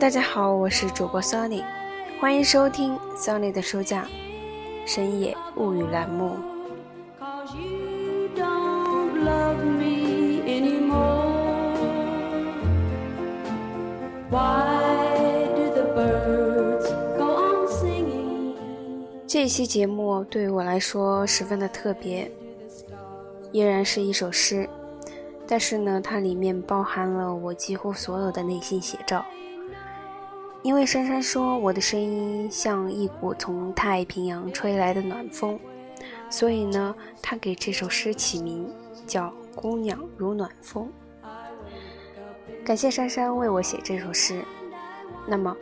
大家好，我是主播 Sunny，欢迎收听 Sunny 的书架深夜物语栏目。这期节目对于我来说十分的特别，依然是一首诗，但是呢，它里面包含了我几乎所有的内心写照。因为珊珊说我的声音像一股从太平洋吹来的暖风，所以呢，她给这首诗起名叫《姑娘如暖风》。感谢珊珊为我写这首诗，那么，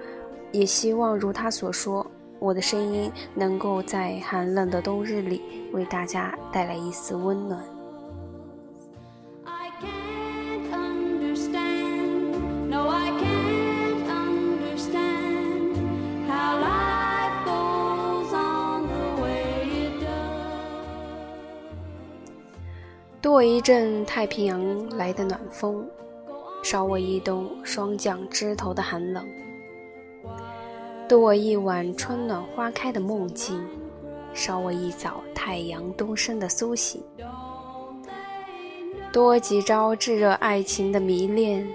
也希望如她所说，我的声音能够在寒冷的冬日里为大家带来一丝温暖。多我一阵太平洋来的暖风，少我一冬霜降枝头的寒冷；多我一晚春暖花开的梦境，少我一早太阳东升的苏醒；多我几朝炙热爱情的迷恋，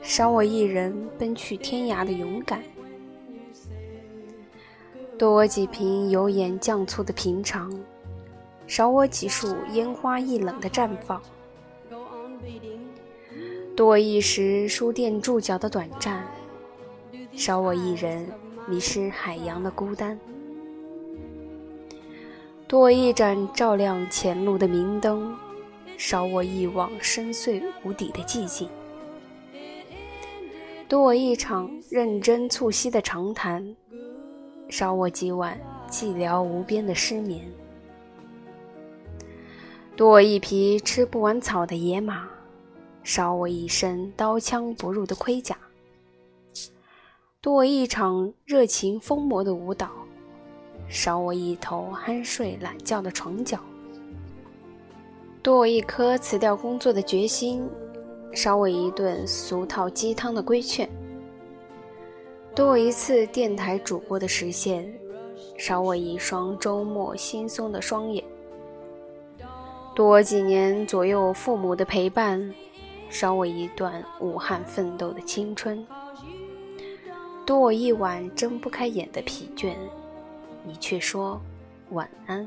少我一人奔去天涯的勇敢；多我几瓶油盐酱醋的平常。少我几束烟花易冷的绽放，多我一时书店驻脚的短暂，少我一人迷失海洋的孤单，多我一盏照亮前路的明灯，少我一往深邃无底的寂静，多我一场认真促膝的长谈，少我几晚寂寥无边的失眠。多我一匹吃不完草的野马，少我一身刀枪不入的盔甲；多我一场热情疯魔的舞蹈，少我一头酣睡懒觉的床脚；多我一颗辞掉工作的决心，少我一顿俗套鸡汤的规劝；多我一次电台主播的实现，少我一双周末惺忪的双眼。多几年左右父母的陪伴，少我一段武汉奋斗的青春；多我一晚睁不开眼的疲倦，你却说晚安。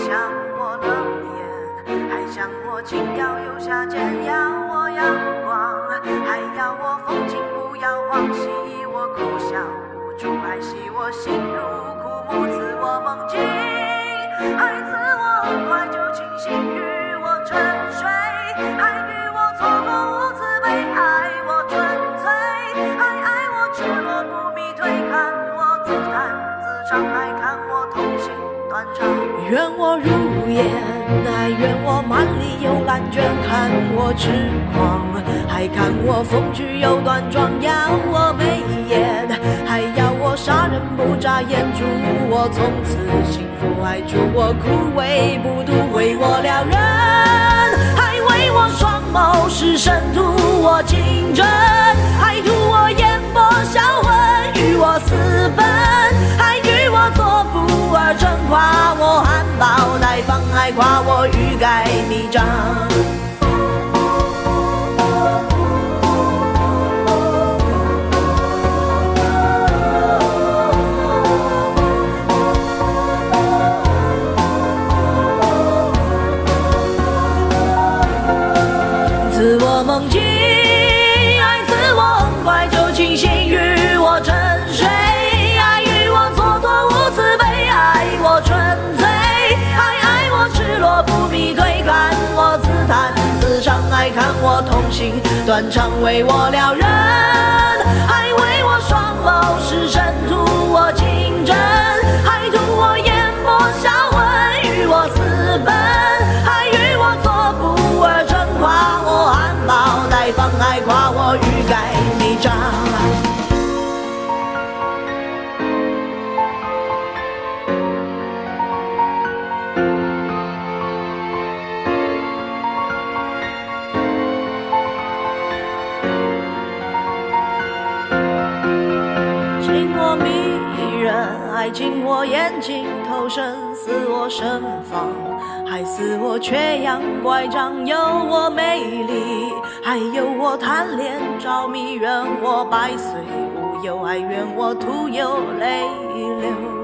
想我冷眼，还想我轻佻又下贱，要我阳光，还要我风景不要忘记我哭笑无助，还惜我心如枯木，赐我梦境，还赐我很快就清醒，与我沉睡，还与我错过无慈悲，爱我纯粹，还爱我赤裸不迷退，看我。自弹自唱，还看我。愿我如烟，还愿我满里有烂卷，看我痴狂，还看我风趣又端庄，要我眉眼，还要我杀人不眨眼，祝我从此幸福，还祝我枯萎不渡，为我撩人，还为我双眸是神图我情真，还图弥彰。赐我梦境，爱赐我很快就清醒，与我沉睡，爱与我蹉跎无慈悲。爱我纯粹，还爱我赤裸不迷退。常来看我痛心断肠为我撩人。迷人爱情我眼睛投身，似我身旁，还似我缺氧乖张，有我美丽，还有我贪恋着迷，愿我百岁无忧，还愿我徒有泪流。